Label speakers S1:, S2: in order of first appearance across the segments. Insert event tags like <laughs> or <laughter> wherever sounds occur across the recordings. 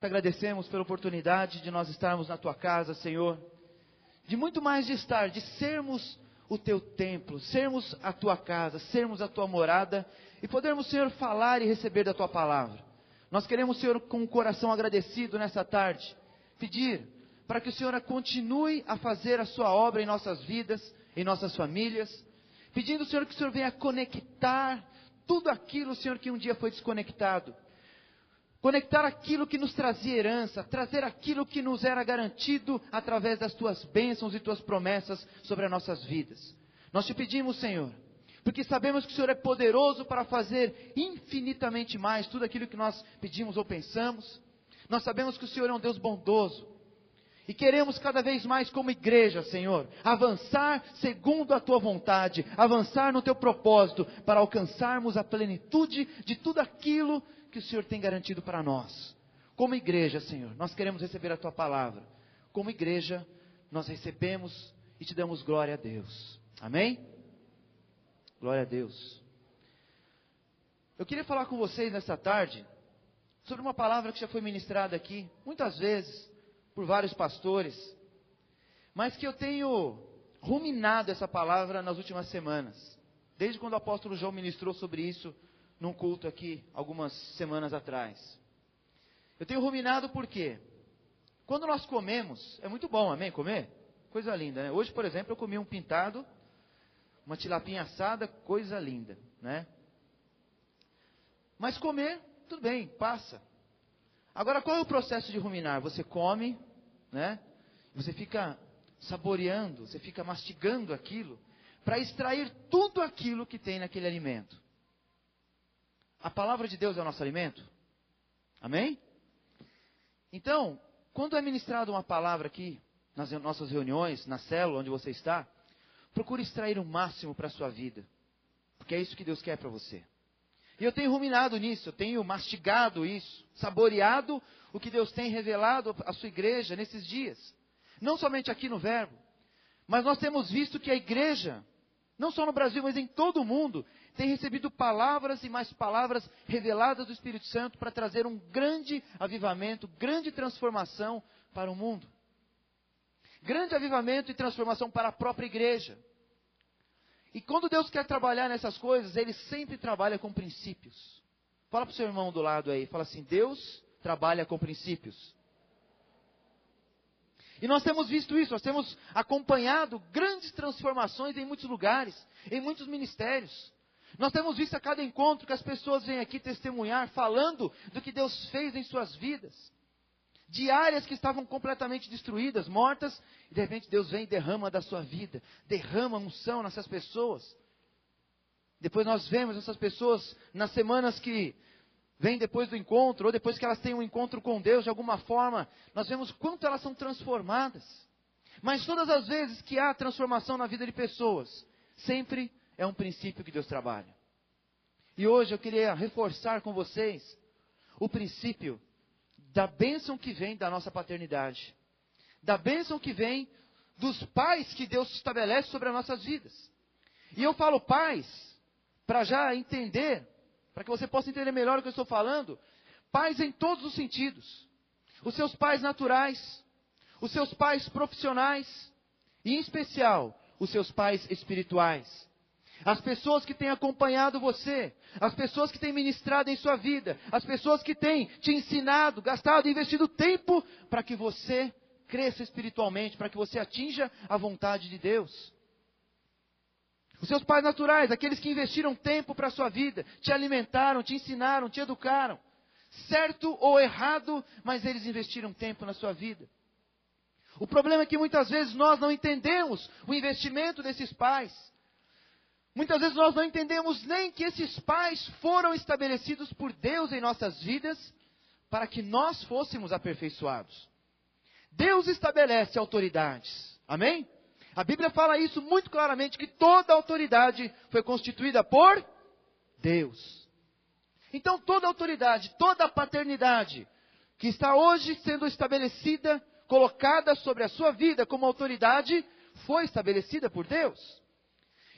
S1: Te agradecemos pela oportunidade de nós estarmos na tua casa, Senhor. De muito mais de estar, de sermos o teu templo, sermos a tua casa, sermos a tua morada e podermos, Senhor, falar e receber da tua palavra. Nós queremos, Senhor, com o coração agradecido nessa tarde, pedir para que o Senhor continue a fazer a sua obra em nossas vidas, em nossas famílias, pedindo, Senhor, que o Senhor venha conectar tudo aquilo, Senhor, que um dia foi desconectado conectar aquilo que nos trazia herança, trazer aquilo que nos era garantido através das tuas bênçãos e tuas promessas sobre as nossas vidas. Nós te pedimos, Senhor, porque sabemos que o Senhor é poderoso para fazer infinitamente mais tudo aquilo que nós pedimos ou pensamos. Nós sabemos que o Senhor é um Deus bondoso. E queremos cada vez mais, como igreja, Senhor, avançar segundo a tua vontade, avançar no teu propósito, para alcançarmos a plenitude de tudo aquilo que o Senhor tem garantido para nós. Como igreja, Senhor, nós queremos receber a tua palavra. Como igreja, nós recebemos e te damos glória a Deus. Amém? Glória a Deus. Eu queria falar com vocês nesta tarde sobre uma palavra que já foi ministrada aqui, muitas vezes, por vários pastores, mas que eu tenho ruminado essa palavra nas últimas semanas. Desde quando o apóstolo João ministrou sobre isso num culto aqui algumas semanas atrás. Eu tenho ruminado por quê? Quando nós comemos, é muito bom, amém? Comer? Coisa linda, né? Hoje, por exemplo, eu comi um pintado, uma tilapinha assada, coisa linda, né? Mas comer, tudo bem, passa. Agora, qual é o processo de ruminar? Você come, né? Você fica saboreando, você fica mastigando aquilo, para extrair tudo aquilo que tem naquele alimento. A palavra de Deus é o nosso alimento? Amém? Então, quando é ministrada uma palavra aqui, nas nossas reuniões, na célula onde você está, procure extrair o máximo para a sua vida. Porque é isso que Deus quer para você. E eu tenho ruminado nisso, eu tenho mastigado isso, saboreado o que Deus tem revelado à sua igreja nesses dias. Não somente aqui no Verbo, mas nós temos visto que a igreja, não só no Brasil, mas em todo o mundo, tem recebido palavras e mais palavras reveladas do Espírito Santo para trazer um grande avivamento, grande transformação para o mundo. Grande avivamento e transformação para a própria igreja. E quando Deus quer trabalhar nessas coisas, Ele sempre trabalha com princípios. Fala para o seu irmão do lado aí, fala assim: Deus trabalha com princípios. E nós temos visto isso, nós temos acompanhado grandes transformações em muitos lugares, em muitos ministérios. Nós temos visto a cada encontro que as pessoas vêm aqui testemunhar, falando do que Deus fez em suas vidas. De áreas que estavam completamente destruídas, mortas, e de repente Deus vem e derrama da sua vida, derrama unção nessas pessoas. Depois nós vemos essas pessoas nas semanas que vêm depois do encontro, ou depois que elas têm um encontro com Deus de alguma forma, nós vemos quanto elas são transformadas. Mas todas as vezes que há transformação na vida de pessoas, sempre é um princípio que Deus trabalha. E hoje eu queria reforçar com vocês o princípio da bênção que vem da nossa paternidade, da bênção que vem dos pais que Deus estabelece sobre as nossas vidas. E eu falo pais, para já entender, para que você possa entender melhor o que eu estou falando, pais em todos os sentidos. Os seus pais naturais, os seus pais profissionais, e em especial, os seus pais espirituais as pessoas que têm acompanhado você, as pessoas que têm ministrado em sua vida, as pessoas que têm te ensinado, gastado, investido tempo para que você cresça espiritualmente, para que você atinja a vontade de Deus. Os seus pais naturais, aqueles que investiram tempo para a sua vida, te alimentaram, te ensinaram, te educaram. Certo ou errado, mas eles investiram tempo na sua vida. O problema é que muitas vezes nós não entendemos o investimento desses pais. Muitas vezes nós não entendemos nem que esses pais foram estabelecidos por Deus em nossas vidas para que nós fôssemos aperfeiçoados. Deus estabelece autoridades. Amém? A Bíblia fala isso muito claramente que toda autoridade foi constituída por Deus. Então toda autoridade, toda paternidade que está hoje sendo estabelecida, colocada sobre a sua vida como autoridade, foi estabelecida por Deus.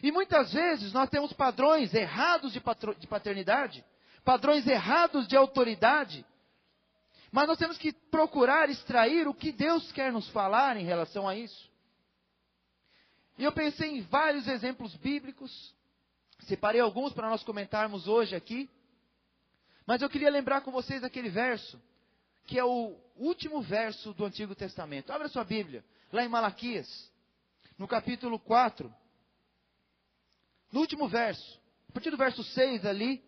S1: E muitas vezes nós temos padrões errados de, paternidade, padrões errados de autoridade, Mas nós temos que procurar extrair o que Deus quer nos falar em relação a isso. E eu pensei em vários exemplos bíblicos, separei alguns para nós comentarmos hoje aqui. Mas eu queria lembrar com vocês aquele verso, que é o último verso do Antigo Testamento. Abra sua Bíblia, lá em Malaquias, no capítulo 4. No último verso, a partir do verso 6 ali,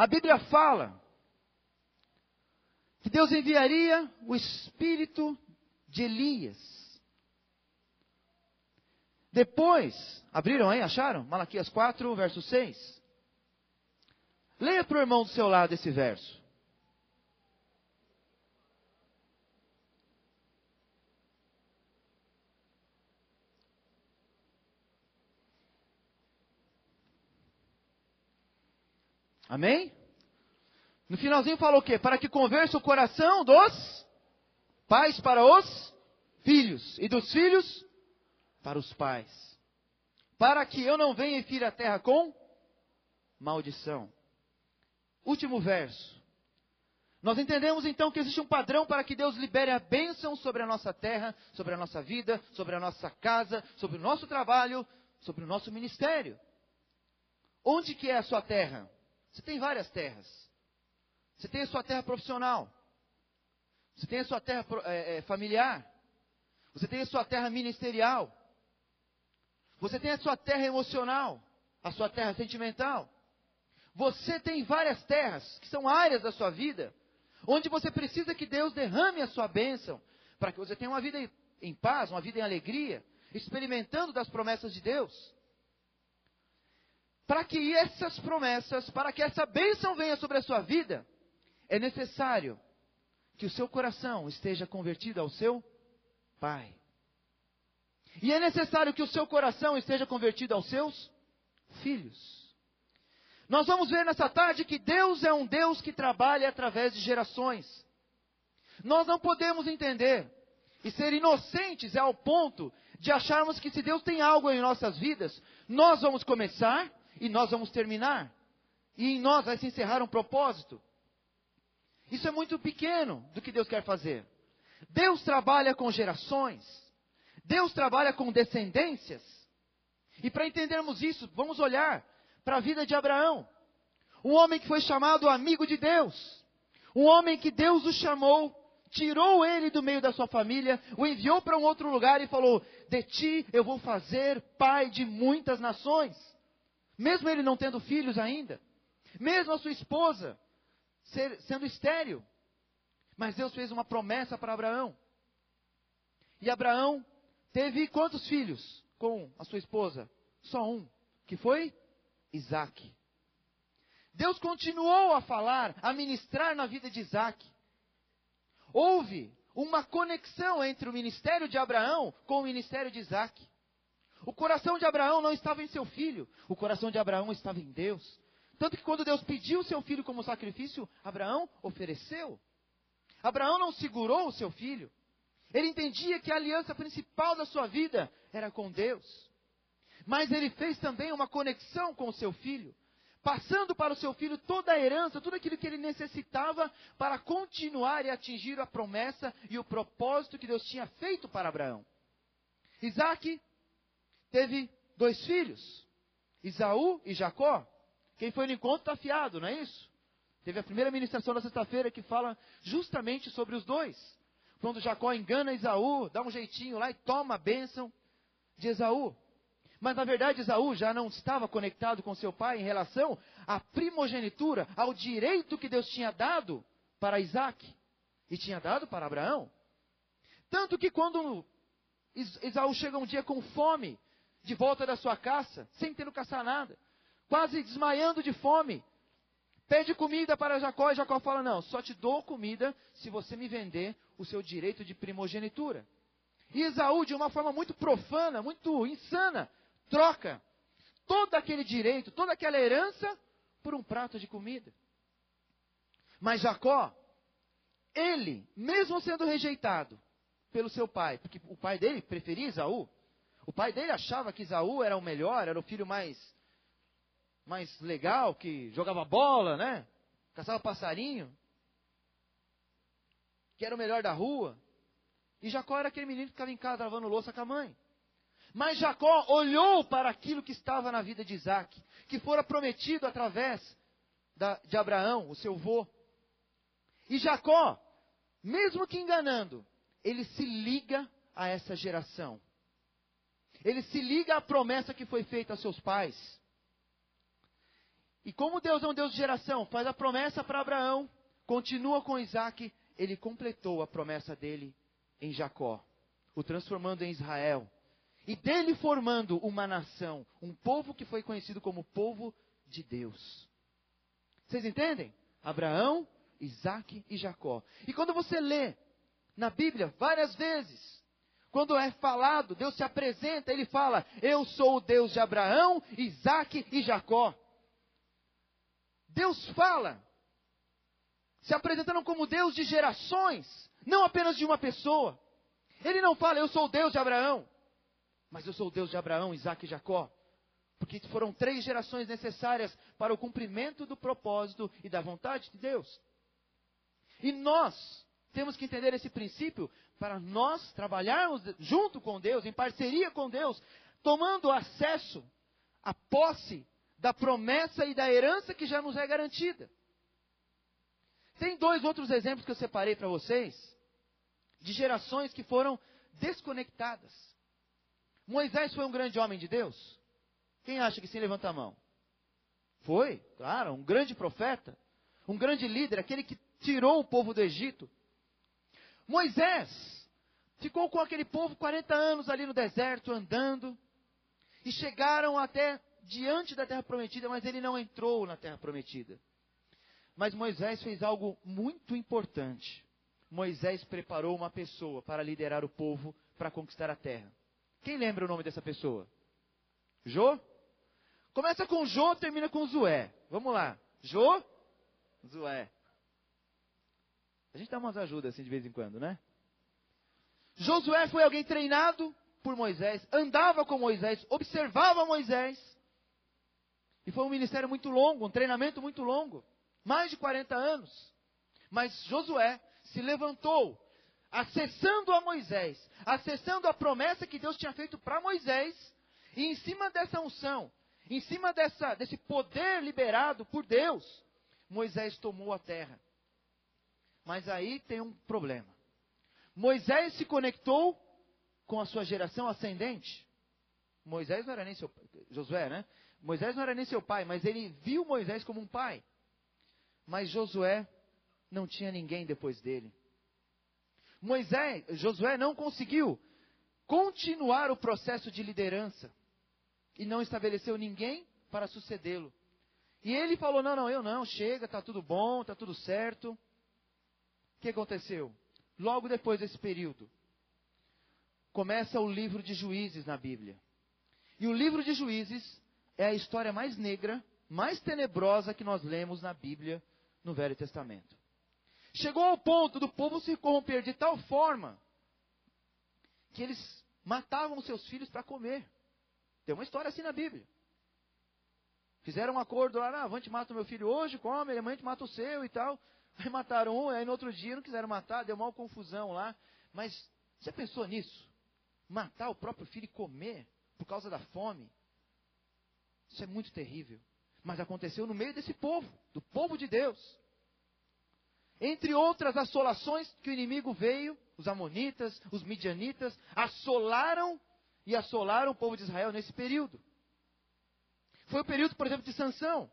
S1: A Bíblia fala que Deus enviaria o espírito de Elias. Depois, abriram aí, acharam? Malaquias 4, verso 6. Leia para o irmão do seu lado esse verso. Amém? No finalzinho falou o quê? Para que conversa o coração dos pais para os filhos, e dos filhos para os pais. Para que eu não venha e fira a terra com maldição. Último verso. Nós entendemos então que existe um padrão para que Deus libere a bênção sobre a nossa terra, sobre a nossa vida, sobre a nossa casa, sobre o nosso trabalho, sobre o nosso ministério. Onde que é a sua terra? Você tem várias terras. Você tem a sua terra profissional. Você tem a sua terra é, é, familiar. Você tem a sua terra ministerial. Você tem a sua terra emocional. A sua terra sentimental. Você tem várias terras, que são áreas da sua vida, onde você precisa que Deus derrame a sua bênção, para que você tenha uma vida em paz, uma vida em alegria, experimentando das promessas de Deus para que essas promessas, para que essa bênção venha sobre a sua vida, é necessário que o seu coração esteja convertido ao seu Pai. E é necessário que o seu coração esteja convertido aos seus filhos. Nós vamos ver nessa tarde que Deus é um Deus que trabalha através de gerações. Nós não podemos entender e ser inocentes ao ponto de acharmos que se Deus tem algo em nossas vidas, nós vamos começar e nós vamos terminar. E em nós vai se encerrar um propósito. Isso é muito pequeno do que Deus quer fazer. Deus trabalha com gerações. Deus trabalha com descendências. E para entendermos isso, vamos olhar para a vida de Abraão. Um homem que foi chamado amigo de Deus. Um homem que Deus o chamou, tirou ele do meio da sua família, o enviou para um outro lugar e falou: De ti eu vou fazer pai de muitas nações mesmo ele não tendo filhos ainda, mesmo a sua esposa ser, sendo estéril. Mas Deus fez uma promessa para Abraão. E Abraão teve quantos filhos com a sua esposa? Só um, que foi Isaac. Deus continuou a falar, a ministrar na vida de Isaac. Houve uma conexão entre o ministério de Abraão com o ministério de Isaac. O coração de Abraão não estava em seu filho, o coração de Abraão estava em Deus. Tanto que quando Deus pediu seu filho como sacrifício, Abraão ofereceu. Abraão não segurou o seu filho. Ele entendia que a aliança principal da sua vida era com Deus. Mas ele fez também uma conexão com o seu filho, passando para o seu filho toda a herança, tudo aquilo que ele necessitava para continuar e atingir a promessa e o propósito que Deus tinha feito para Abraão. Isaac teve dois filhos, Isaú e Jacó. Quem foi no encontro está afiado, não é isso? Teve a primeira ministração da sexta-feira que fala justamente sobre os dois. Quando Jacó engana Isaú, dá um jeitinho lá e toma a bênção de Esaú. Mas na verdade Esaú já não estava conectado com seu pai em relação à primogenitura, ao direito que Deus tinha dado para Isaac e tinha dado para Abraão. Tanto que quando Esaú chega um dia com fome, de volta da sua caça, sem ter que caçar nada, quase desmaiando de fome. Pede comida para Jacó e Jacó fala: Não, só te dou comida se você me vender o seu direito de primogenitura. E Esaú, de uma forma muito profana, muito insana, troca todo aquele direito, toda aquela herança, por um prato de comida. Mas Jacó, ele, mesmo sendo rejeitado pelo seu pai, porque o pai dele preferia Esaú, o pai dele achava que Isaú era o melhor, era o filho mais, mais legal, que jogava bola, né? Caçava passarinho. Que era o melhor da rua. E Jacó era aquele menino que ficava em casa lavando louça com a mãe. Mas Jacó olhou para aquilo que estava na vida de Isaac, que fora prometido através da, de Abraão, o seu avô. E Jacó, mesmo que enganando, ele se liga a essa geração. Ele se liga à promessa que foi feita aos seus pais. E como Deus é um Deus de geração, faz a promessa para Abraão, continua com Isaac, ele completou a promessa dele em Jacó, o transformando em Israel. E dele formando uma nação, um povo que foi conhecido como povo de Deus. Vocês entendem? Abraão, Isaac e Jacó. E quando você lê na Bíblia várias vezes, quando é falado, Deus se apresenta, ele fala: Eu sou o Deus de Abraão, Isaac e Jacó. Deus fala, se apresentando como Deus de gerações, não apenas de uma pessoa. Ele não fala, eu sou o Deus de Abraão, mas eu sou o Deus de Abraão, Isaac e Jacó. Porque foram três gerações necessárias para o cumprimento do propósito e da vontade de Deus. E nós temos que entender esse princípio para nós trabalharmos junto com Deus, em parceria com Deus, tomando acesso à posse da promessa e da herança que já nos é garantida. Tem dois outros exemplos que eu separei para vocês, de gerações que foram desconectadas. Moisés foi um grande homem de Deus? Quem acha que sim, levanta a mão. Foi, claro, um grande profeta, um grande líder, aquele que tirou o povo do Egito. Moisés ficou com aquele povo 40 anos ali no deserto, andando, e chegaram até diante da terra prometida, mas ele não entrou na terra prometida. Mas Moisés fez algo muito importante. Moisés preparou uma pessoa para liderar o povo para conquistar a terra. Quem lembra o nome dessa pessoa? Jô? Começa com Jô, termina com Zué. Vamos lá. Jô, Zué. A gente dá umas ajudas assim de vez em quando, né? Josué foi alguém treinado por Moisés, andava com Moisés, observava Moisés. E foi um ministério muito longo, um treinamento muito longo mais de 40 anos. Mas Josué se levantou, acessando a Moisés, acessando a promessa que Deus tinha feito para Moisés, e em cima dessa unção, em cima dessa, desse poder liberado por Deus, Moisés tomou a terra. Mas aí tem um problema. Moisés se conectou com a sua geração ascendente. Moisés não era nem seu pai, Josué, né? Moisés não era nem seu pai, mas ele viu Moisés como um pai. Mas Josué não tinha ninguém depois dele. Moisés, Josué não conseguiu continuar o processo de liderança e não estabeleceu ninguém para sucedê-lo. E ele falou: Não, não, eu não, chega, está tudo bom, está tudo certo. Que aconteceu? Logo depois desse período, começa o livro de Juízes na Bíblia. E o livro de Juízes é a história mais negra, mais tenebrosa que nós lemos na Bíblia no Velho Testamento. Chegou ao ponto do povo se corromper de tal forma que eles matavam seus filhos para comer. Tem uma história assim na Bíblia. Fizeram um acordo lá, ah, avante mata o meu filho hoje, come, amanhã te mata o seu e tal. Aí mataram um, aí no outro dia não quiseram matar, deu uma confusão lá. Mas você pensou nisso? Matar o próprio filho e comer por causa da fome? Isso é muito terrível. Mas aconteceu no meio desse povo, do povo de Deus. Entre outras assolações que o inimigo veio, os amonitas, os midianitas, assolaram e assolaram o povo de Israel nesse período. Foi o período, por exemplo, de Sansão,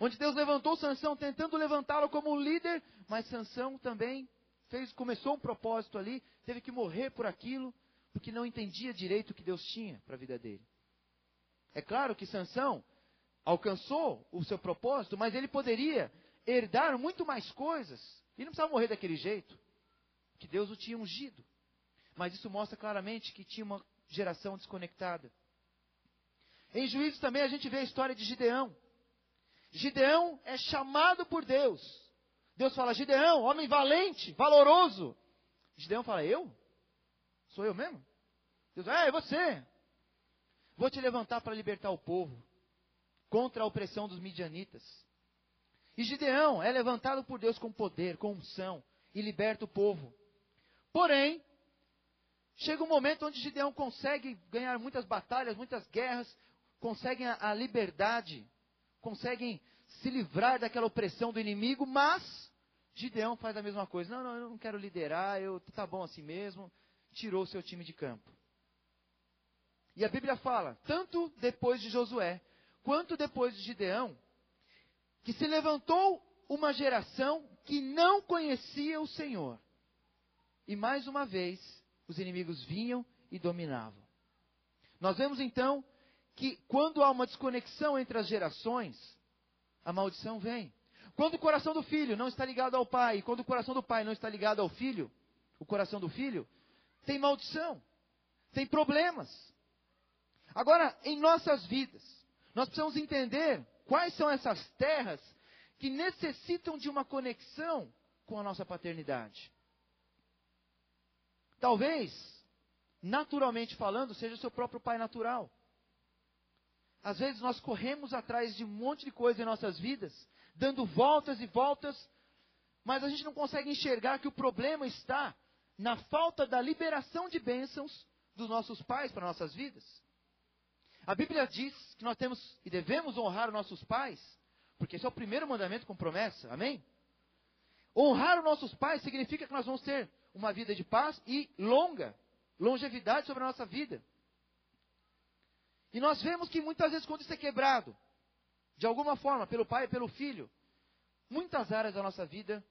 S1: onde Deus levantou Sansão tentando levantá-lo como um líder, mas Sansão também fez, começou um propósito ali, teve que morrer por aquilo, porque não entendia direito o que Deus tinha para a vida dele. É claro que Sansão alcançou o seu propósito, mas ele poderia herdar muito mais coisas. E não precisava morrer daquele jeito, que Deus o tinha ungido. Mas isso mostra claramente que tinha uma geração desconectada. Em Juízes também a gente vê a história de Gideão. Gideão é chamado por Deus. Deus fala: Gideão, homem valente, valoroso. Gideão fala: Eu? Sou eu mesmo? Deus, é, é você. Vou te levantar para libertar o povo. contra a opressão dos midianitas. E Gideão é levantado por Deus com poder, com unção, e liberta o povo. Porém, chega um momento onde Gideão consegue ganhar muitas batalhas, muitas guerras, conseguem a, a liberdade, conseguem se livrar daquela opressão do inimigo, mas Gideão faz a mesma coisa. Não, não, eu não quero liderar, eu tá bom assim mesmo. Tirou o seu time de campo. E a Bíblia fala, tanto depois de Josué, quanto depois de Gideão, que se levantou uma geração que não conhecia o Senhor. E mais uma vez, os inimigos vinham e dominavam. Nós vemos então que quando há uma desconexão entre as gerações, a maldição vem. Quando o coração do filho não está ligado ao pai, quando o coração do pai não está ligado ao filho, o coração do filho, tem maldição, tem problemas. Agora, em nossas vidas, nós precisamos entender quais são essas terras que necessitam de uma conexão com a nossa paternidade. Talvez, naturalmente falando, seja o seu próprio pai natural. Às vezes nós corremos atrás de um monte de coisa em nossas vidas, dando voltas e voltas, mas a gente não consegue enxergar que o problema está na falta da liberação de bênçãos dos nossos pais para nossas vidas. A Bíblia diz que nós temos e devemos honrar os nossos pais, porque esse é o primeiro mandamento com promessa, amém? Honrar os nossos pais significa que nós vamos ter uma vida de paz e longa, longevidade sobre a nossa vida. E nós vemos que muitas vezes quando isso é quebrado, de alguma forma, pelo pai e pelo filho, muitas áreas da nossa vida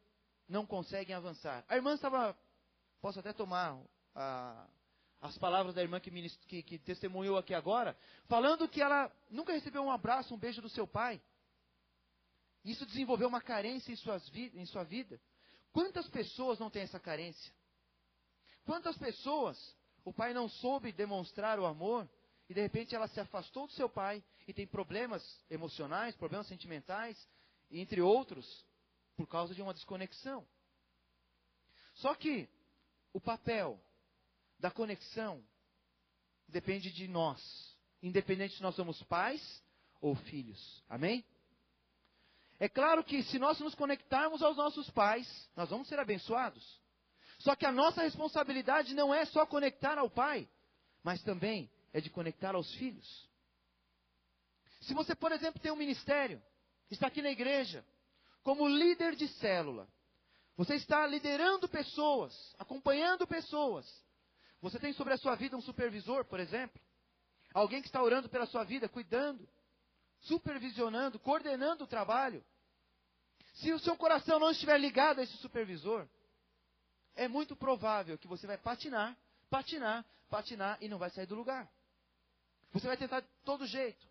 S1: não conseguem avançar. A irmã estava, posso até tomar a, as palavras da irmã que, que, que testemunhou aqui agora, falando que ela nunca recebeu um abraço, um beijo do seu pai. Isso desenvolveu uma carência em, suas em sua vida. Quantas pessoas não têm essa carência? Quantas pessoas o pai não soube demonstrar o amor e de repente ela se afastou do seu pai e tem problemas emocionais, problemas sentimentais, entre outros, por causa de uma desconexão. Só que o papel da conexão depende de nós, independente se nós somos pais ou filhos. Amém? É claro que se nós nos conectarmos aos nossos pais, nós vamos ser abençoados. Só que a nossa responsabilidade não é só conectar ao pai, mas também é de conectar aos filhos. Se você, por exemplo, tem um ministério, está aqui na igreja, como líder de célula, você está liderando pessoas, acompanhando pessoas. Você tem sobre a sua vida um supervisor, por exemplo, alguém que está orando pela sua vida, cuidando, supervisionando, coordenando o trabalho. Se o seu coração não estiver ligado a esse supervisor, é muito provável que você vai patinar, patinar, patinar e não vai sair do lugar. Você vai tentar de todo jeito.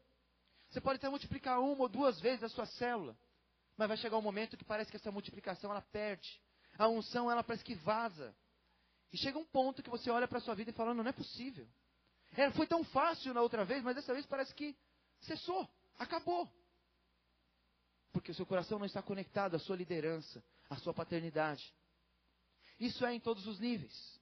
S1: Você pode até multiplicar uma ou duas vezes a sua célula. Mas vai chegar um momento que parece que essa multiplicação ela perde. A unção ela parece que vaza. E chega um ponto que você olha para a sua vida e fala, não, não é possível. É, foi tão fácil na outra vez, mas dessa vez parece que cessou, acabou. Porque o seu coração não está conectado à sua liderança, à sua paternidade. Isso é em todos os níveis.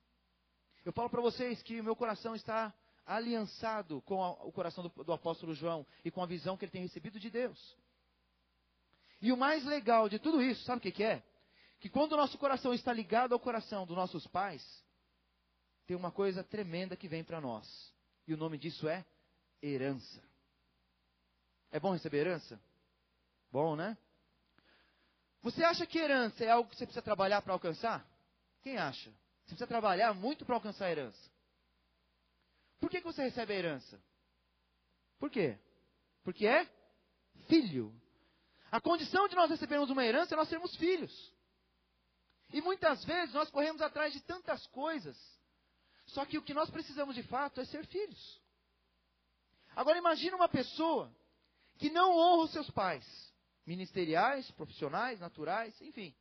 S1: Eu falo para vocês que o meu coração está aliançado com a, o coração do, do apóstolo João e com a visão que ele tem recebido de Deus. E o mais legal de tudo isso, sabe o que, que é? Que quando o nosso coração está ligado ao coração dos nossos pais, tem uma coisa tremenda que vem para nós. E o nome disso é herança. É bom receber herança? Bom, né? Você acha que herança é algo que você precisa trabalhar para alcançar? Quem acha? Você precisa trabalhar muito para alcançar a herança. Por que, que você recebe a herança? Por quê? Porque é filho. A condição de nós recebermos uma herança é nós sermos filhos. E muitas vezes nós corremos atrás de tantas coisas. Só que o que nós precisamos de fato é ser filhos. Agora imagine uma pessoa que não honra os seus pais, ministeriais, profissionais, naturais, enfim.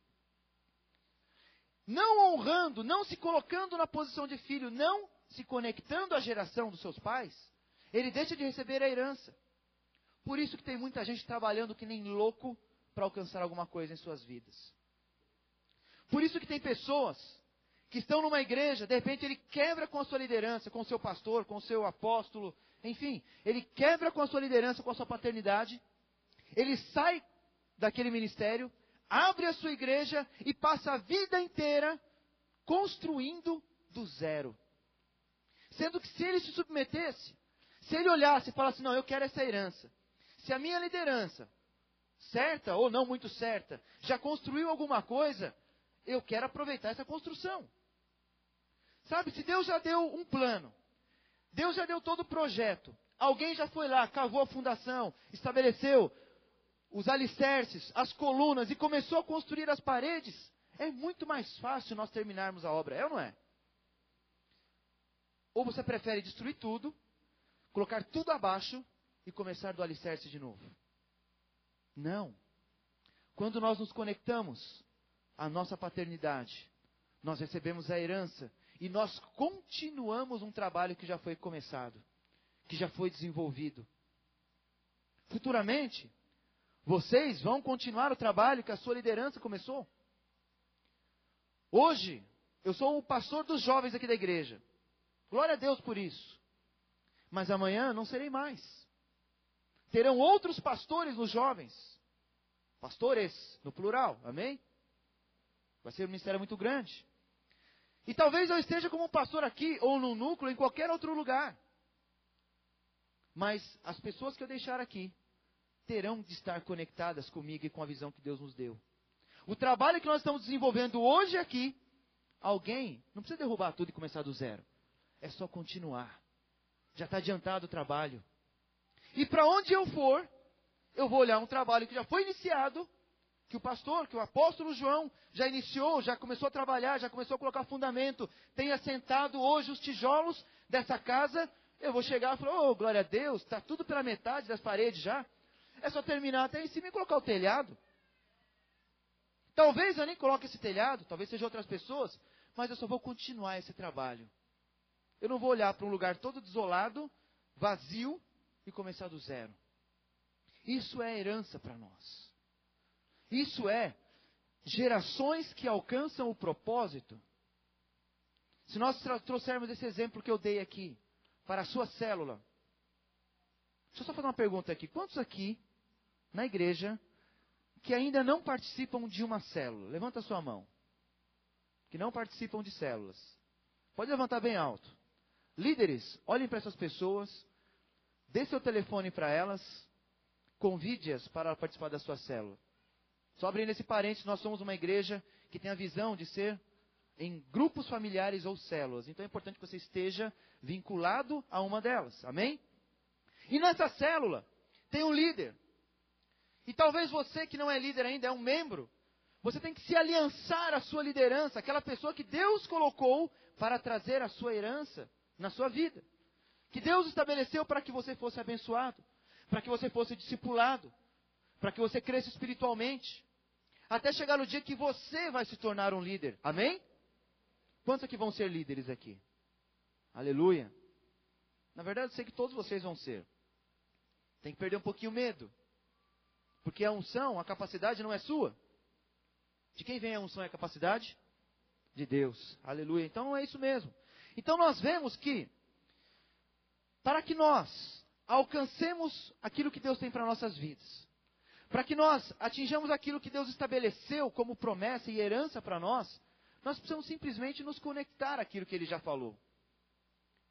S1: Não honrando, não se colocando na posição de filho, não se conectando à geração dos seus pais, ele deixa de receber a herança. Por isso que tem muita gente trabalhando que nem louco para alcançar alguma coisa em suas vidas. Por isso que tem pessoas que estão numa igreja, de repente ele quebra com a sua liderança, com o seu pastor, com o seu apóstolo, enfim, ele quebra com a sua liderança, com a sua paternidade, ele sai daquele ministério, abre a sua igreja e passa a vida inteira construindo do zero. Sendo que se ele se submetesse, se ele olhasse e falasse, não, eu quero essa herança. Se a minha liderança, certa ou não muito certa, já construiu alguma coisa, eu quero aproveitar essa construção. Sabe, se Deus já deu um plano, Deus já deu todo o projeto, alguém já foi lá, cavou a fundação, estabeleceu os alicerces, as colunas e começou a construir as paredes, é muito mais fácil nós terminarmos a obra, é ou não é? Ou você prefere destruir tudo, colocar tudo abaixo e começar do alicerce de novo? Não. Quando nós nos conectamos à nossa paternidade, nós recebemos a herança e nós continuamos um trabalho que já foi começado, que já foi desenvolvido. Futuramente, vocês vão continuar o trabalho que a sua liderança começou? Hoje, eu sou o pastor dos jovens aqui da igreja. Glória a Deus por isso. Mas amanhã não serei mais. Terão outros pastores nos jovens. Pastores, no plural, amém? Vai ser um ministério muito grande. E talvez eu esteja como um pastor aqui, ou no núcleo, em qualquer outro lugar. Mas as pessoas que eu deixar aqui terão de estar conectadas comigo e com a visão que Deus nos deu. O trabalho que nós estamos desenvolvendo hoje aqui, alguém não precisa derrubar tudo e começar do zero. É só continuar. Já está adiantado o trabalho. E para onde eu for, eu vou olhar um trabalho que já foi iniciado que o pastor, que o apóstolo João já iniciou, já começou a trabalhar, já começou a colocar fundamento, tem assentado hoje os tijolos dessa casa, eu vou chegar e falar, oh, glória a Deus, está tudo pela metade das paredes já. É só terminar até em cima e colocar o telhado. Talvez eu nem coloque esse telhado, talvez sejam outras pessoas, mas eu só vou continuar esse trabalho. Eu não vou olhar para um lugar todo desolado, vazio, e começar do zero. Isso é herança para nós. Isso é gerações que alcançam o propósito. Se nós trouxermos esse exemplo que eu dei aqui para a sua célula, deixa eu só fazer uma pergunta aqui. Quantos aqui na igreja que ainda não participam de uma célula? Levanta sua mão. Que não participam de células. Pode levantar bem alto. Líderes, olhem para essas pessoas, dê seu telefone para elas, convide-as para participar da sua célula. Só abrindo esse parênteses, nós somos uma igreja que tem a visão de ser em grupos familiares ou células. Então é importante que você esteja vinculado a uma delas. Amém? E nessa célula tem um líder. E talvez você que não é líder ainda, é um membro. Você tem que se aliançar à sua liderança, aquela pessoa que Deus colocou para trazer a sua herança na sua vida. Que Deus estabeleceu para que você fosse abençoado, para que você fosse discipulado, para que você cresça espiritualmente até chegar no dia que você vai se tornar um líder. Amém? Quantos aqui vão ser líderes aqui? Aleluia. Na verdade, eu sei que todos vocês vão ser. Tem que perder um pouquinho o medo. Porque a unção, a capacidade não é sua. De quem vem a unção e a capacidade? De Deus. Aleluia. Então é isso mesmo. Então nós vemos que, para que nós alcancemos aquilo que Deus tem para nossas vidas, para que nós atinjamos aquilo que Deus estabeleceu como promessa e herança para nós, nós precisamos simplesmente nos conectar àquilo que Ele já falou.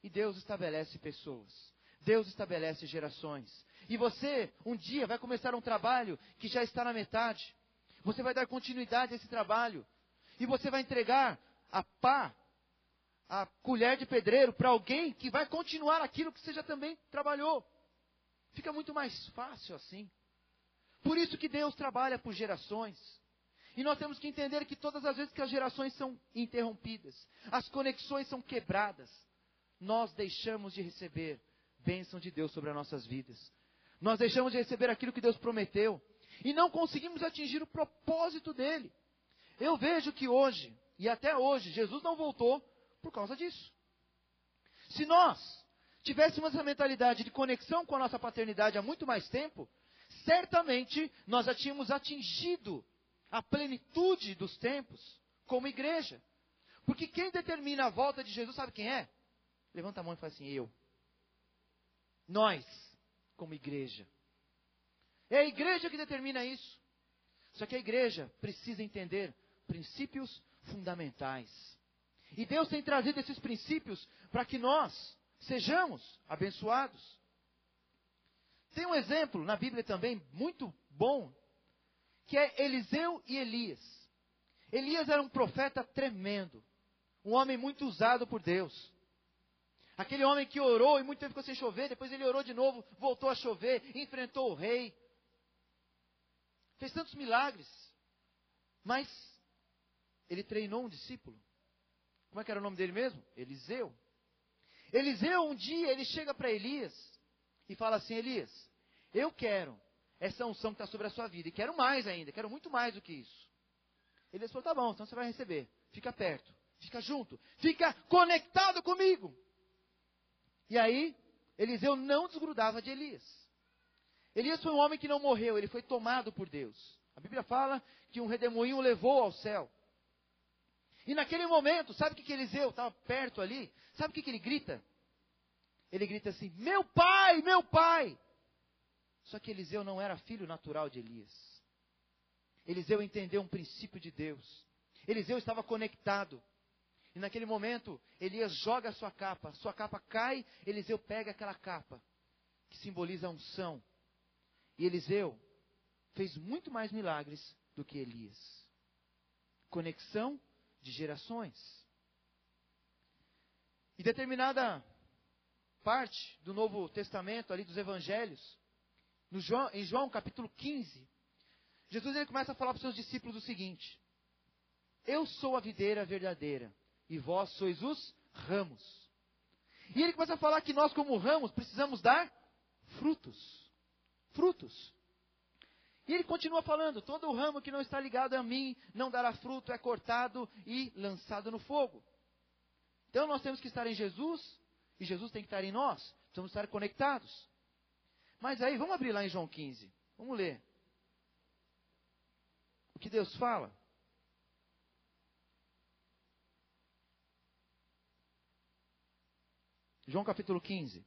S1: E Deus estabelece pessoas. Deus estabelece gerações. E você, um dia, vai começar um trabalho que já está na metade. Você vai dar continuidade a esse trabalho. E você vai entregar a pá, a colher de pedreiro para alguém que vai continuar aquilo que você já também trabalhou. Fica muito mais fácil assim. Por isso que Deus trabalha por gerações. E nós temos que entender que todas as vezes que as gerações são interrompidas, as conexões são quebradas, nós deixamos de receber bênção de Deus sobre as nossas vidas. Nós deixamos de receber aquilo que Deus prometeu e não conseguimos atingir o propósito dele. Eu vejo que hoje, e até hoje, Jesus não voltou por causa disso. Se nós tivéssemos essa mentalidade de conexão com a nossa paternidade há muito mais tempo, certamente nós já tínhamos atingido a plenitude dos tempos como igreja. Porque quem determina a volta de Jesus, sabe quem é? Levanta a mão e fala assim: eu. Nós, como igreja. É a igreja que determina isso. Só que a igreja precisa entender princípios fundamentais. E Deus tem trazido esses princípios para que nós sejamos abençoados. Tem um exemplo na Bíblia também muito bom, que é Eliseu e Elias. Elias era um profeta tremendo, um homem muito usado por Deus. Aquele homem que orou e muito tempo ficou sem chover, depois ele orou de novo, voltou a chover, enfrentou o rei. Fez tantos milagres. Mas ele treinou um discípulo. Como é que era o nome dele mesmo? Eliseu. Eliseu, um dia, ele chega para Elias e fala assim: Elias, eu quero essa unção que está sobre a sua vida, e quero mais ainda, quero muito mais do que isso. Elias falou: tá bom, então você vai receber. Fica perto, fica junto, fica conectado comigo. E aí, Eliseu não desgrudava de Elias. Elias foi um homem que não morreu, ele foi tomado por Deus. A Bíblia fala que um redemoinho o levou ao céu. E naquele momento, sabe o que, que Eliseu estava perto ali? Sabe o que, que ele grita? Ele grita assim: Meu pai, meu pai! Só que Eliseu não era filho natural de Elias. Eliseu entendeu um princípio de Deus. Eliseu estava conectado. E naquele momento, Elias joga a sua capa, sua capa cai, Eliseu pega aquela capa, que simboliza a unção. E Eliseu fez muito mais milagres do que Elias. Conexão de gerações. E determinada parte do Novo Testamento, ali dos Evangelhos, João, em João capítulo 15, Jesus ele começa a falar para os seus discípulos o seguinte: Eu sou a videira verdadeira, e vós sois os ramos. E ele começa a falar que nós, como ramos, precisamos dar frutos. Frutos. E ele continua falando: todo o ramo que não está ligado a mim não dará fruto, é cortado e lançado no fogo. Então nós temos que estar em Jesus e Jesus tem que estar em nós. Precisamos estar conectados. Mas aí, vamos abrir lá em João 15. Vamos ler. O que Deus fala. João capítulo 15.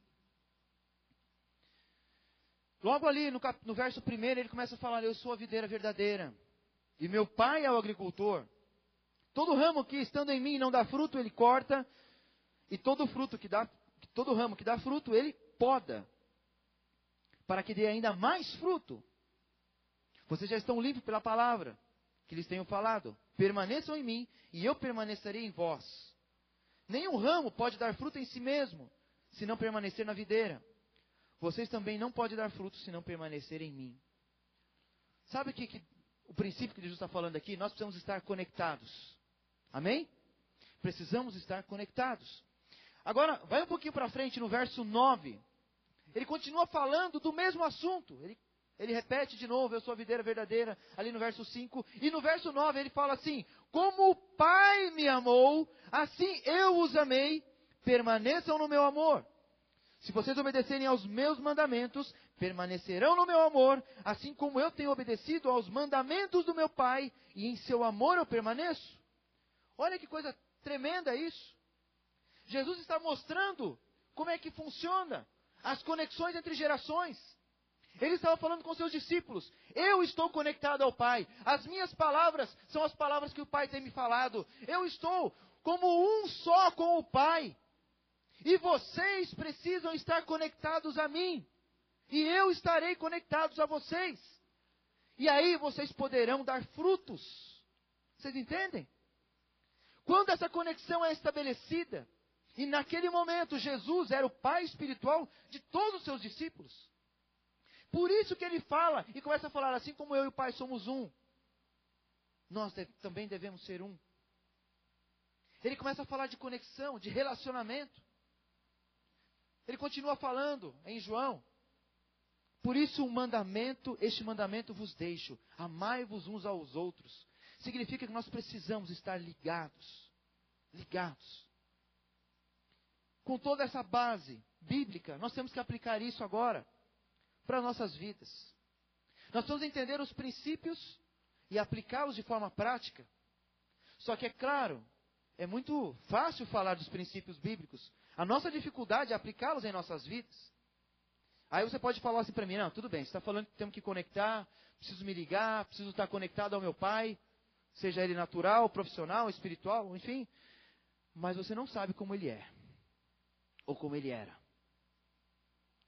S1: Logo ali no, cap, no verso primeiro ele começa a falar: Eu sou a videira verdadeira, e meu pai é o agricultor. Todo ramo que estando em mim não dá fruto, ele corta, e todo fruto que dá, todo ramo que dá fruto, ele poda, para que dê ainda mais fruto. Vocês já estão limpos pela palavra que lhes tenho falado. Permaneçam em mim, e eu permanecerei em vós. Nenhum ramo pode dar fruto em si mesmo, se não permanecer na videira. Vocês também não podem dar frutos se não permanecer em mim. Sabe o que, que o princípio que Jesus está falando aqui? Nós precisamos estar conectados. Amém? Precisamos estar conectados. Agora, vai um pouquinho para frente no verso 9. Ele continua falando do mesmo assunto. Ele, ele repete de novo, eu sou a videira verdadeira, ali no verso 5. E no verso 9 ele fala assim: Como o Pai me amou, assim eu os amei, permaneçam no meu amor. Se vocês obedecerem aos meus mandamentos, permanecerão no meu amor, assim como eu tenho obedecido aos mandamentos do meu Pai, e em seu amor eu permaneço. Olha que coisa tremenda isso. Jesus está mostrando como é que funciona as conexões entre gerações. Ele estava falando com seus discípulos: Eu estou conectado ao Pai. As minhas palavras são as palavras que o Pai tem me falado. Eu estou como um só com o Pai. E vocês precisam estar conectados a mim. E eu estarei conectados a vocês. E aí vocês poderão dar frutos. Vocês entendem? Quando essa conexão é estabelecida, e naquele momento Jesus era o pai espiritual de todos os seus discípulos. Por isso que ele fala e começa a falar assim como eu e o pai somos um. Nós também devemos ser um. Ele começa a falar de conexão, de relacionamento. Ele continua falando em João. Por isso, um mandamento, este mandamento vos deixo: amai-vos uns aos outros. Significa que nós precisamos estar ligados. Ligados. Com toda essa base bíblica, nós temos que aplicar isso agora para nossas vidas. Nós que entender os princípios e aplicá-los de forma prática. Só que é claro, é muito fácil falar dos princípios bíblicos. A nossa dificuldade é aplicá-los em nossas vidas. Aí você pode falar assim para mim, não, tudo bem, você está falando que temos que conectar, preciso me ligar, preciso estar conectado ao meu pai, seja ele natural, profissional, espiritual, enfim. Mas você não sabe como ele é, ou como ele era.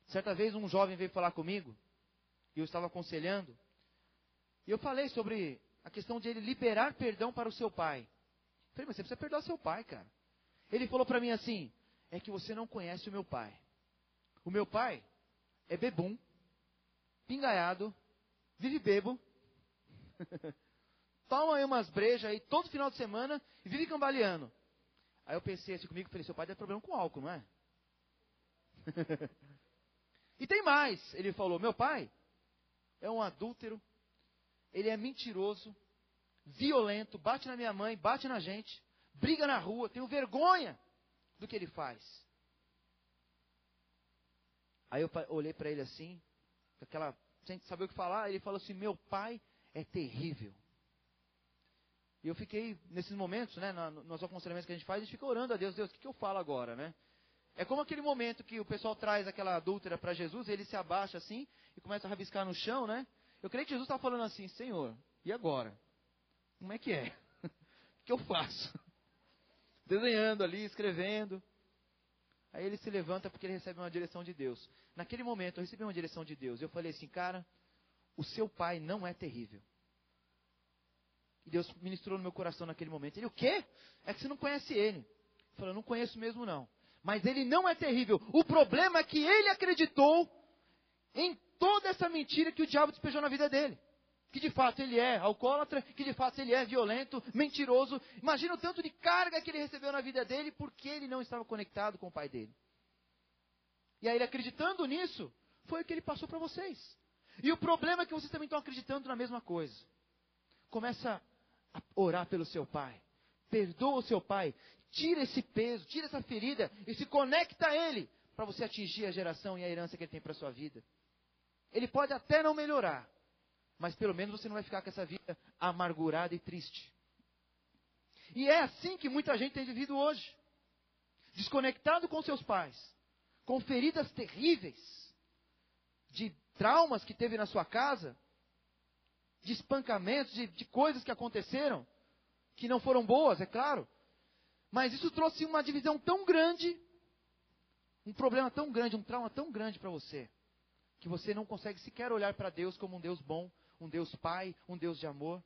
S1: Certa vez um jovem veio falar comigo, e eu estava aconselhando, e eu falei sobre a questão de ele liberar perdão para o seu pai. Eu falei, mas você precisa perdoar seu pai, cara. Ele falou para mim assim: é que você não conhece o meu pai. O meu pai é bebum, pingaiado, vive bebo, <laughs> toma aí umas brejas aí todo final de semana e vive cambaleando. Aí eu pensei assim comigo, falei, seu pai tem problema com álcool, não é? <laughs> e tem mais, ele falou, meu pai é um adúltero, ele é mentiroso, violento, bate na minha mãe, bate na gente, briga na rua, tenho vergonha do que ele faz. Aí eu olhei para ele assim, aquela, sem saber o que falar, ele falou assim: Meu pai é terrível. E eu fiquei, nesses momentos, né, nos aconselhamentos que a gente faz, a gente fica orando a Deus: Deus, o que, que eu falo agora, né? É como aquele momento que o pessoal traz aquela adúltera para Jesus, ele se abaixa assim e começa a rabiscar no chão, né? Eu creio que Jesus está falando assim: Senhor, e agora? Como é que é? <laughs> o que eu faço? <laughs> Desenhando ali, escrevendo. Aí ele se levanta porque ele recebe uma direção de Deus. Naquele momento eu recebi uma direção de Deus. Eu falei assim, cara, o seu pai não é terrível. E Deus ministrou no meu coração naquele momento. Ele, o quê? É que você não conhece ele. Falei, eu não conheço mesmo não. Mas ele não é terrível. O problema é que ele acreditou em toda essa mentira que o diabo despejou na vida dele. Que de fato ele é alcoólatra, que de fato ele é violento, mentiroso. Imagina o tanto de carga que ele recebeu na vida dele porque ele não estava conectado com o pai dele. E aí ele acreditando nisso, foi o que ele passou para vocês. E o problema é que vocês também estão acreditando na mesma coisa. Começa a orar pelo seu pai. Perdoa o seu pai. Tira esse peso, tira essa ferida e se conecta a ele para você atingir a geração e a herança que ele tem para sua vida. Ele pode até não melhorar, mas pelo menos você não vai ficar com essa vida amargurada e triste. E é assim que muita gente tem vivido hoje. Desconectado com seus pais, com feridas terríveis, de traumas que teve na sua casa, de espancamentos, de, de coisas que aconteceram, que não foram boas, é claro. Mas isso trouxe uma divisão tão grande, um problema tão grande, um trauma tão grande para você, que você não consegue sequer olhar para Deus como um Deus bom, um Deus Pai, um Deus de amor,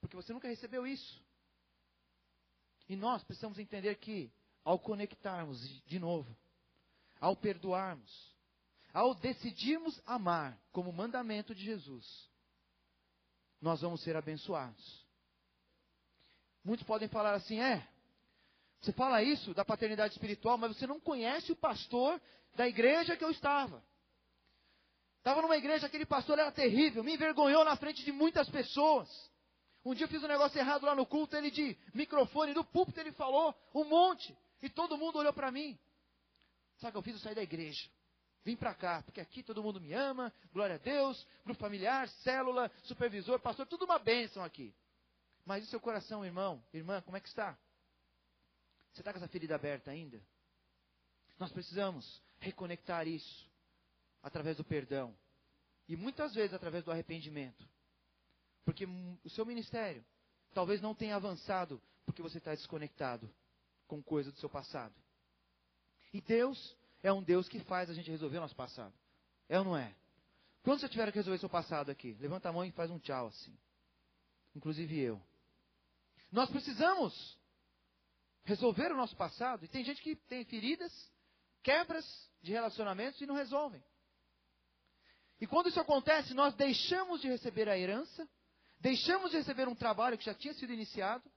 S1: porque você nunca recebeu isso. E nós precisamos entender que, ao conectarmos de novo ao perdoarmos, ao decidirmos amar como mandamento de Jesus, nós vamos ser abençoados. Muitos podem falar assim: é, você fala isso da paternidade espiritual, mas você não conhece o pastor da igreja que eu estava. Estava numa igreja, aquele pastor era terrível, me envergonhou na frente de muitas pessoas. Um dia eu fiz um negócio errado lá no culto, ele de microfone, do púlpito ele falou um monte, e todo mundo olhou para mim. Sabe o que eu fiz? Eu saí da igreja. Vim para cá, porque aqui todo mundo me ama, glória a Deus, grupo familiar, célula, supervisor, pastor, tudo uma bênção aqui. Mas e seu coração, irmão, irmã, como é que está? Você está com essa ferida aberta ainda? Nós precisamos reconectar isso através do perdão. E muitas vezes através do arrependimento. Porque o seu ministério talvez não tenha avançado porque você está desconectado com coisas do seu passado. E Deus é um Deus que faz a gente resolver o nosso passado. É ou não é? Quando você tiver que resolver seu passado aqui, levanta a mão e faz um tchau assim. Inclusive eu. Nós precisamos resolver o nosso passado. E tem gente que tem feridas, quebras de relacionamentos e não resolvem. E quando isso acontece, nós deixamos de receber a herança, deixamos de receber um trabalho que já tinha sido iniciado,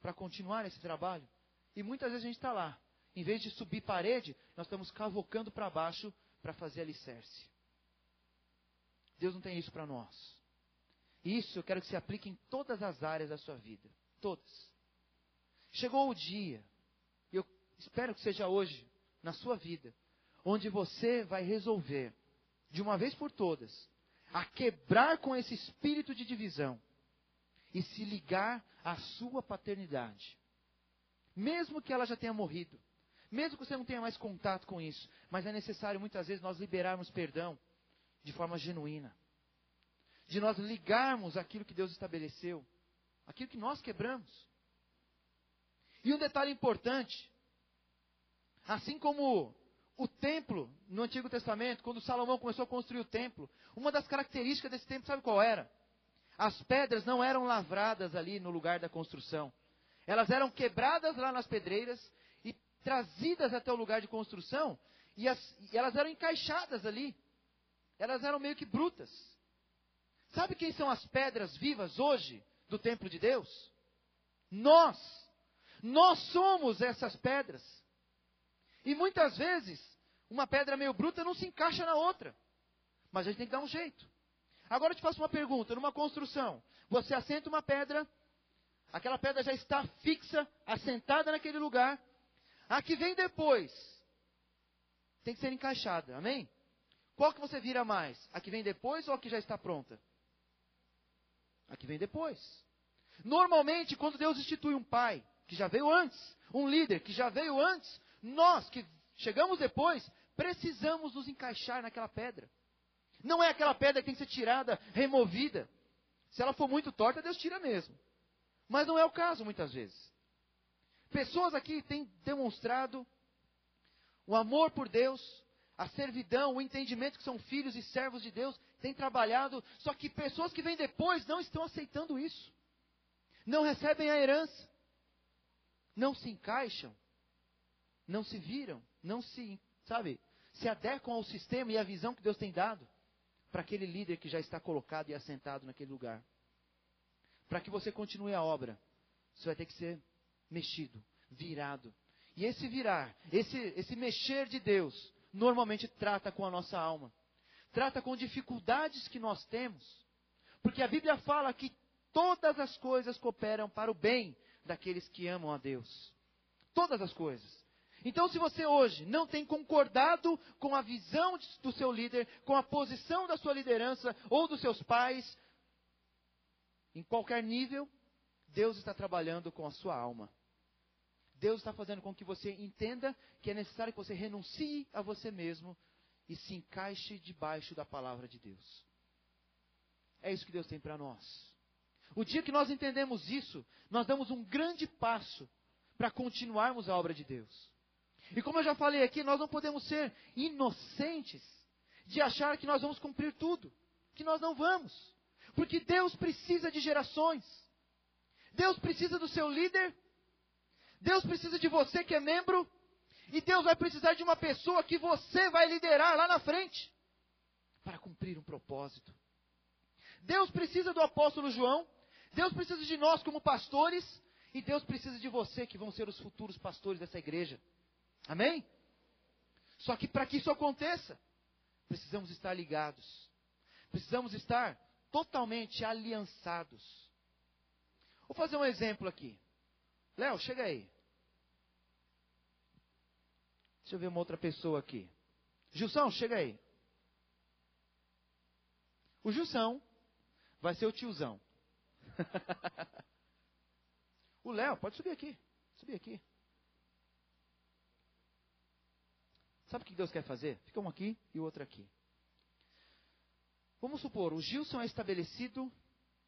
S1: para continuar esse trabalho. E muitas vezes a gente está lá, em vez de subir parede, nós estamos cavocando para baixo para fazer alicerce. Deus não tem isso para nós. Isso eu quero que se aplique em todas as áreas da sua vida. Todas. Chegou o dia, eu espero que seja hoje, na sua vida, onde você vai resolver, de uma vez por todas, a quebrar com esse espírito de divisão e se ligar à sua paternidade. Mesmo que ela já tenha morrido, Mesmo que você não tenha mais contato com isso, mas é necessário muitas vezes nós liberarmos perdão de forma genuína. De nós ligarmos aquilo que Deus estabeleceu, aquilo que nós quebramos. E um detalhe importante: assim como o templo no Antigo Testamento, quando Salomão começou a construir o templo, uma das características desse templo, sabe qual era? As pedras não eram lavradas ali no lugar da construção. Elas eram quebradas lá nas pedreiras e trazidas até o lugar de construção, e, as, e elas eram encaixadas ali. Elas eram meio que brutas. Sabe quem são as pedras vivas hoje do templo de Deus? Nós. Nós somos essas pedras. E muitas vezes, uma pedra meio bruta não se encaixa na outra. Mas a gente tem que dar um jeito. Agora eu te faço uma pergunta: numa construção, você assenta uma pedra, aquela pedra já está fixa, assentada naquele lugar. A que vem depois tem que ser encaixada, amém? Qual que você vira mais? A que vem depois ou a que já está pronta? A que vem depois. Normalmente, quando Deus institui um pai, que já veio antes, um líder que já veio antes, nós que chegamos depois, precisamos nos encaixar naquela pedra. Não é aquela pedra que tem que ser tirada, removida. Se ela for muito torta, Deus tira mesmo. Mas não é o caso muitas vezes. Pessoas aqui têm demonstrado o amor por Deus, a servidão, o entendimento que são filhos e servos de Deus, têm trabalhado, só que pessoas que vêm depois não estão aceitando isso. Não recebem a herança. Não se encaixam não se viram, não se, sabe, se adequam ao sistema e à visão que Deus tem dado para aquele líder que já está colocado e assentado naquele lugar. Para que você continue a obra, você vai ter que ser mexido, virado. E esse virar, esse, esse mexer de Deus, normalmente trata com a nossa alma. Trata com dificuldades que nós temos. Porque a Bíblia fala que todas as coisas cooperam para o bem daqueles que amam a Deus. Todas as coisas. Então, se você hoje não tem concordado com a visão do seu líder, com a posição da sua liderança ou dos seus pais, em qualquer nível, Deus está trabalhando com a sua alma. Deus está fazendo com que você entenda que é necessário que você renuncie a você mesmo e se encaixe debaixo da palavra de Deus. É isso que Deus tem para nós. O dia que nós entendemos isso, nós damos um grande passo para continuarmos a obra de Deus. E como eu já falei aqui, nós não podemos ser inocentes de achar que nós vamos cumprir tudo. Que nós não vamos. Porque Deus precisa de gerações. Deus precisa do seu líder. Deus precisa de você que é membro. E Deus vai precisar de uma pessoa que você vai liderar lá na frente para cumprir um propósito. Deus precisa do apóstolo João. Deus precisa de nós como pastores. E Deus precisa de você que vão ser os futuros pastores dessa igreja. Amém? Só que para que isso aconteça, precisamos estar ligados. Precisamos estar totalmente aliançados. Vou fazer um exemplo aqui. Léo, chega aí. Deixa eu ver uma outra pessoa aqui. Gilson, chega aí. O Gilson vai ser o tiozão. <laughs> o Léo, pode subir aqui. Subir aqui. Sabe o que Deus quer fazer? Fica um aqui e o outro aqui. Vamos supor, o Gilson é estabelecido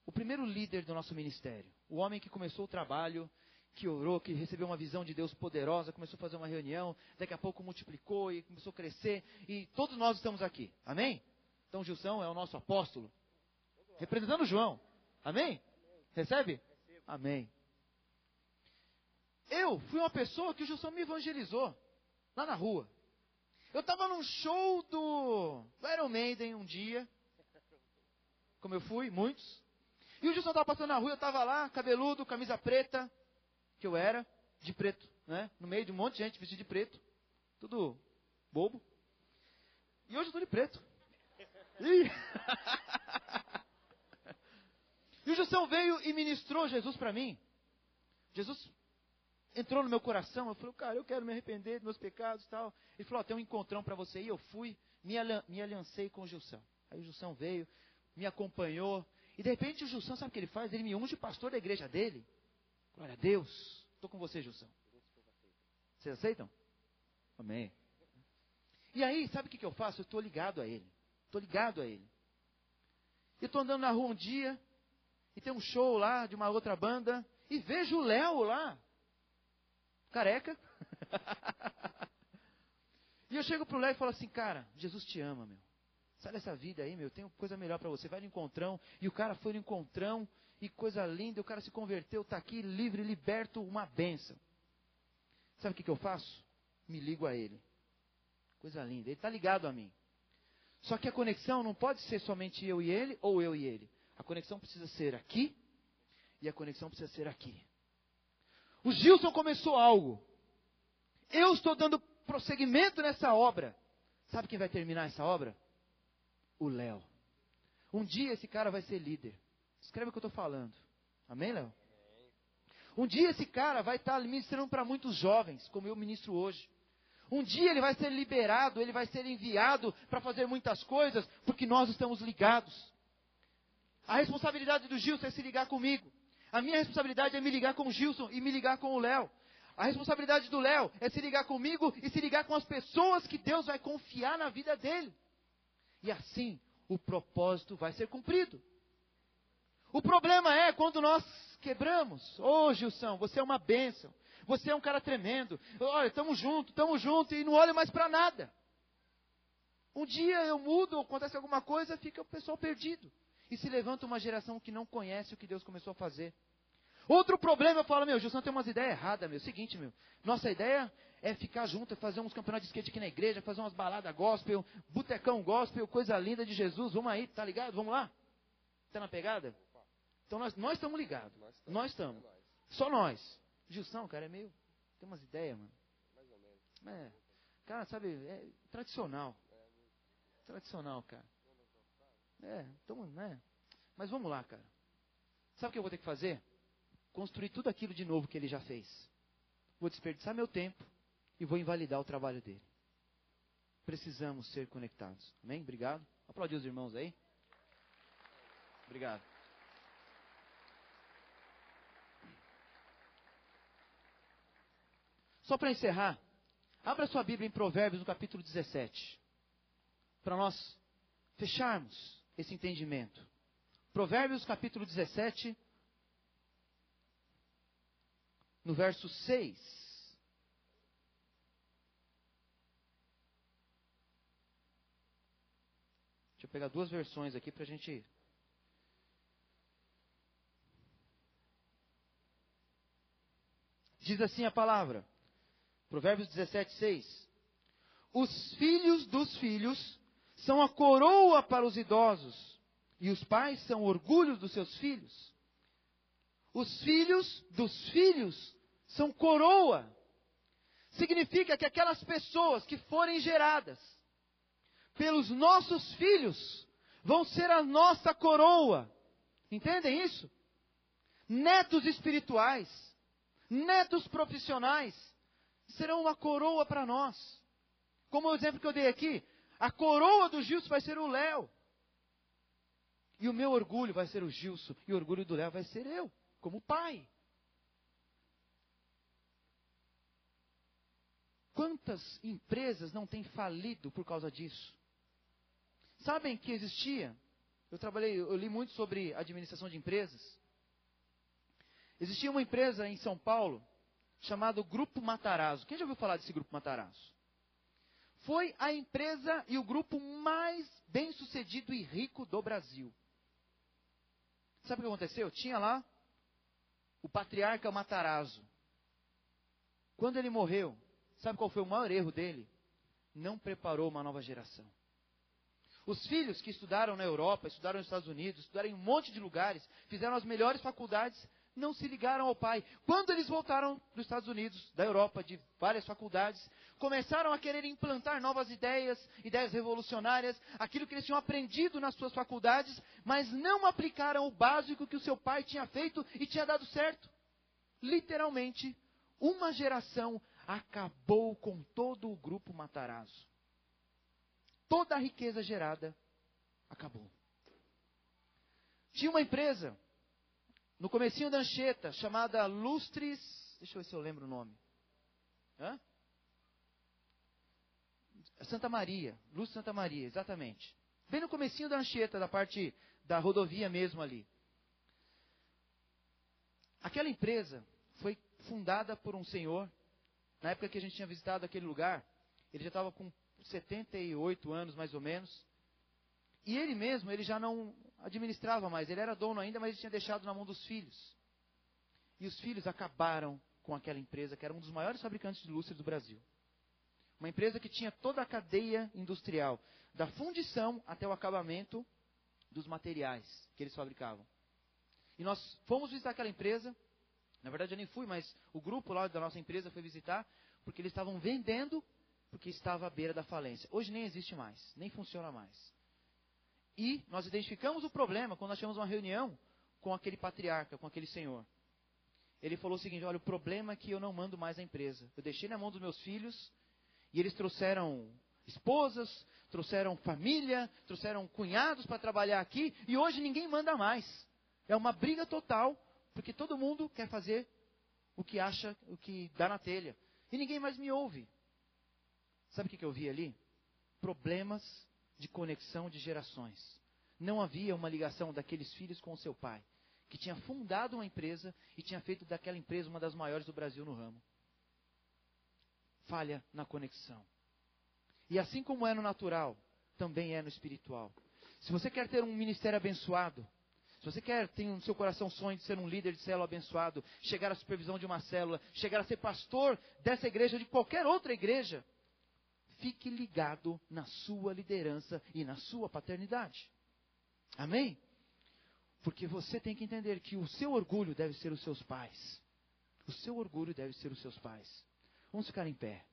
S1: o primeiro líder do nosso ministério. O homem que começou o trabalho, que orou, que recebeu uma visão de Deus poderosa, começou a fazer uma reunião, daqui a pouco multiplicou e começou a crescer. E todos nós estamos aqui. Amém? Então Gilson é o nosso apóstolo. Representando João. Amém? Recebe? Amém. Eu fui uma pessoa que o Gilson me evangelizou. Lá na rua. Eu estava num show do, Iron Maiden um dia. Como eu fui, muitos. E o Gilson estava passando na rua, eu estava lá, cabeludo, camisa preta, que eu era, de preto, né? No meio de um monte de gente vestido de preto. Tudo bobo. E hoje eu estou de preto. Ih! <laughs> e o Gilson veio e ministrou Jesus para mim. Jesus entrou no meu coração. Eu falei, cara, eu quero me arrepender dos meus pecados e tal. Ele falou, oh, tem um encontrão para você. E eu fui, me, me aliancei com o Gilson. Aí o Gilson veio, me acompanhou. E de repente o Gilson, sabe o que ele faz? Ele me unge pastor da igreja dele. Glória a Deus. Estou com você, Gilson. Vocês aceitam? Amém. E aí, sabe o que, que eu faço? Eu estou ligado a Ele. Estou ligado a Ele. Eu estou andando na rua um dia, e tem um show lá de uma outra banda, e vejo o Léo lá. Careca. <laughs> e eu chego pro Léo e falo assim, cara, Jesus te ama, meu. Sai dessa vida aí, meu, tem coisa melhor para você. Vai no encontrão. E o cara foi no encontrão, e coisa linda, o cara se converteu, está aqui livre, liberto, uma benção. Sabe o que, que eu faço? Me ligo a ele. Coisa linda. Ele está ligado a mim. Só que a conexão não pode ser somente eu e ele ou eu e ele. A conexão precisa ser aqui e a conexão precisa ser aqui. O Gilson começou algo. Eu estou dando prosseguimento nessa obra. Sabe quem vai terminar essa obra? O Léo. Um dia esse cara vai ser líder. Escreve o que eu estou falando. Amém, Léo? Um dia esse cara vai estar ministrando para muitos jovens, como eu ministro hoje. Um dia ele vai ser liberado, ele vai ser enviado para fazer muitas coisas, porque nós estamos ligados. A responsabilidade do Gilson é se ligar comigo. A minha responsabilidade é me ligar com o Gilson e me ligar com o Léo. A responsabilidade do Léo é se ligar comigo e se ligar com as pessoas que Deus vai confiar na vida dele. E assim o propósito vai ser cumprido. O problema é quando nós quebramos. Ô oh, Gilson, você é uma bênção. Você é um cara tremendo. Olha, estamos juntos, estamos juntos e não olho mais para nada. Um dia eu mudo, acontece alguma coisa, fica o pessoal perdido. E se levanta uma geração que não conhece o que Deus começou a fazer. Outro problema, eu falo, meu, Gilson tem umas ideias erradas, meu. Seguinte, meu. Nossa ideia é ficar junto, é fazer uns campeonatos de skate aqui na igreja, fazer umas baladas gospel, botecão gospel, coisa linda de Jesus. Vamos aí, tá ligado? Vamos lá? Tá na pegada? Então nós, nós estamos ligados. Nós estamos. Só nós. Gilson, cara, é meio. Tem umas ideias, mano. Mais ou menos. É. Cara, sabe, é tradicional. Tradicional, cara. É, então, né? Mas vamos lá, cara. Sabe o que eu vou ter que fazer? Construir tudo aquilo de novo que ele já fez. Vou desperdiçar meu tempo e vou invalidar o trabalho dele. Precisamos ser conectados. Amém? Obrigado. Aplaudir os irmãos aí. Obrigado. Só para encerrar, abra sua Bíblia em Provérbios, no capítulo 17, para nós fecharmos esse entendimento. Provérbios, capítulo 17, no verso 6. Deixa eu pegar duas versões aqui para a gente. Diz assim a palavra. Provérbios 17, 6. Os filhos dos filhos são a coroa para os idosos, e os pais são orgulho dos seus filhos. Os filhos dos filhos são coroa. Significa que aquelas pessoas que forem geradas pelos nossos filhos vão ser a nossa coroa. Entendem isso? Netos espirituais, netos profissionais, serão uma coroa para nós. Como o exemplo que eu dei aqui, a coroa do Gilson vai ser o Léo. E o meu orgulho vai ser o Gilson. E o orgulho do Léo vai ser eu, como pai. Quantas empresas não têm falido por causa disso? Sabem que existia? Eu trabalhei, eu li muito sobre administração de empresas. Existia uma empresa em São Paulo chamado Grupo Matarazzo. Quem já ouviu falar desse Grupo Matarazzo? Foi a empresa e o grupo mais bem sucedido e rico do Brasil. Sabe o que aconteceu? Tinha lá o patriarca Matarazzo. Quando ele morreu, sabe qual foi o maior erro dele? Não preparou uma nova geração. Os filhos que estudaram na Europa, estudaram nos Estados Unidos, estudaram em um monte de lugares, fizeram as melhores faculdades, não se ligaram ao pai. Quando eles voltaram dos Estados Unidos, da Europa, de várias faculdades, começaram a querer implantar novas ideias, ideias revolucionárias, aquilo que eles tinham aprendido nas suas faculdades, mas não aplicaram o básico que o seu pai tinha feito e tinha dado certo. Literalmente, uma geração acabou com todo o grupo Matarazzo. Toda a riqueza gerada acabou. Tinha uma empresa no comecinho da Anchieta, chamada Lustres. Deixa eu ver se eu lembro o nome. Hã? Santa Maria, Luz Santa Maria, exatamente. Bem no comecinho da Anchieta, da parte da rodovia mesmo ali. Aquela empresa foi fundada por um senhor, na época que a gente tinha visitado aquele lugar, ele já estava com 78 anos mais ou menos. E ele mesmo, ele já não administrava mais, ele era dono ainda, mas ele tinha deixado na mão dos filhos. E os filhos acabaram com aquela empresa, que era um dos maiores fabricantes de lustre do Brasil. Uma empresa que tinha toda a cadeia industrial, da fundição até o acabamento dos materiais que eles fabricavam. E nós fomos visitar aquela empresa. Na verdade, eu nem fui, mas o grupo lá da nossa empresa foi visitar, porque eles estavam vendendo, porque estava à beira da falência. Hoje nem existe mais, nem funciona mais. E nós identificamos o problema quando nós tivemos uma reunião com aquele patriarca, com aquele senhor. Ele falou o seguinte: olha, o problema é que eu não mando mais a empresa. Eu deixei na mão dos meus filhos e eles trouxeram esposas, trouxeram família, trouxeram cunhados para trabalhar aqui e hoje ninguém manda mais. É uma briga total, porque todo mundo quer fazer o que acha, o que dá na telha. E ninguém mais me ouve. Sabe o que, eu vi ali? Problemas de conexão de gerações. Não havia uma ligação daqueles filhos com o seu pai, que tinha fundado uma empresa e tinha feito daquela empresa uma das maiores do Brasil no ramo. Falha na conexão. E assim como é no natural, também é no espiritual. Se você quer ter um ministério abençoado, se você quer, tem no seu coração sonho de ser um líder de célula abençoado, chegar à supervisão de uma célula, chegar a ser pastor dessa igreja ou de qualquer outra igreja, fique ligado na sua liderança e na sua paternidade. Amém? Porque você tem que entender que o seu orgulho deve ser os seus pais. O seu orgulho deve ser os seus pais. Vamos ficar em pé.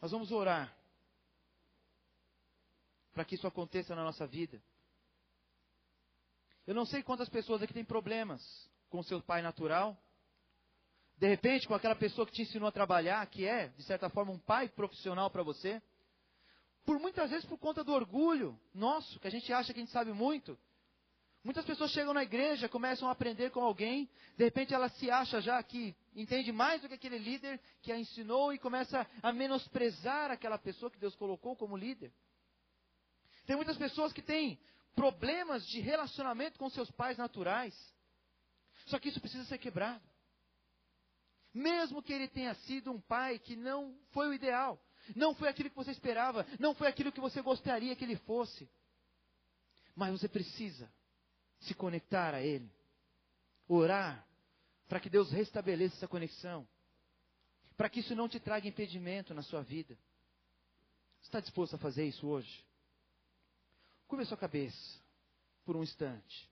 S1: Nós vamos orar para que isso aconteça na nossa vida. Eu não sei quantas pessoas aqui têm problemas com seu pai natural. De repente, com aquela pessoa que te ensinou a trabalhar, que é, de certa forma, um pai profissional para você. Por muitas vezes por conta do orgulho nosso, que a gente acha que a gente sabe muito. Muitas pessoas chegam na igreja, começam a aprender com alguém, de repente ela se acha já que entende mais do que aquele líder que a ensinou e começa a menosprezar aquela pessoa que Deus colocou como líder. Tem muitas pessoas que têm problemas de relacionamento com seus pais naturais. Só que isso precisa ser quebrado. Mesmo que ele tenha sido um pai que não foi o ideal, não foi aquilo que você esperava, não foi aquilo que você gostaria que ele fosse. Mas você precisa se conectar a ele, orar para que Deus restabeleça essa conexão, para que isso não te traga impedimento na sua vida. Você está disposto a fazer isso hoje? Curva sua cabeça por um instante.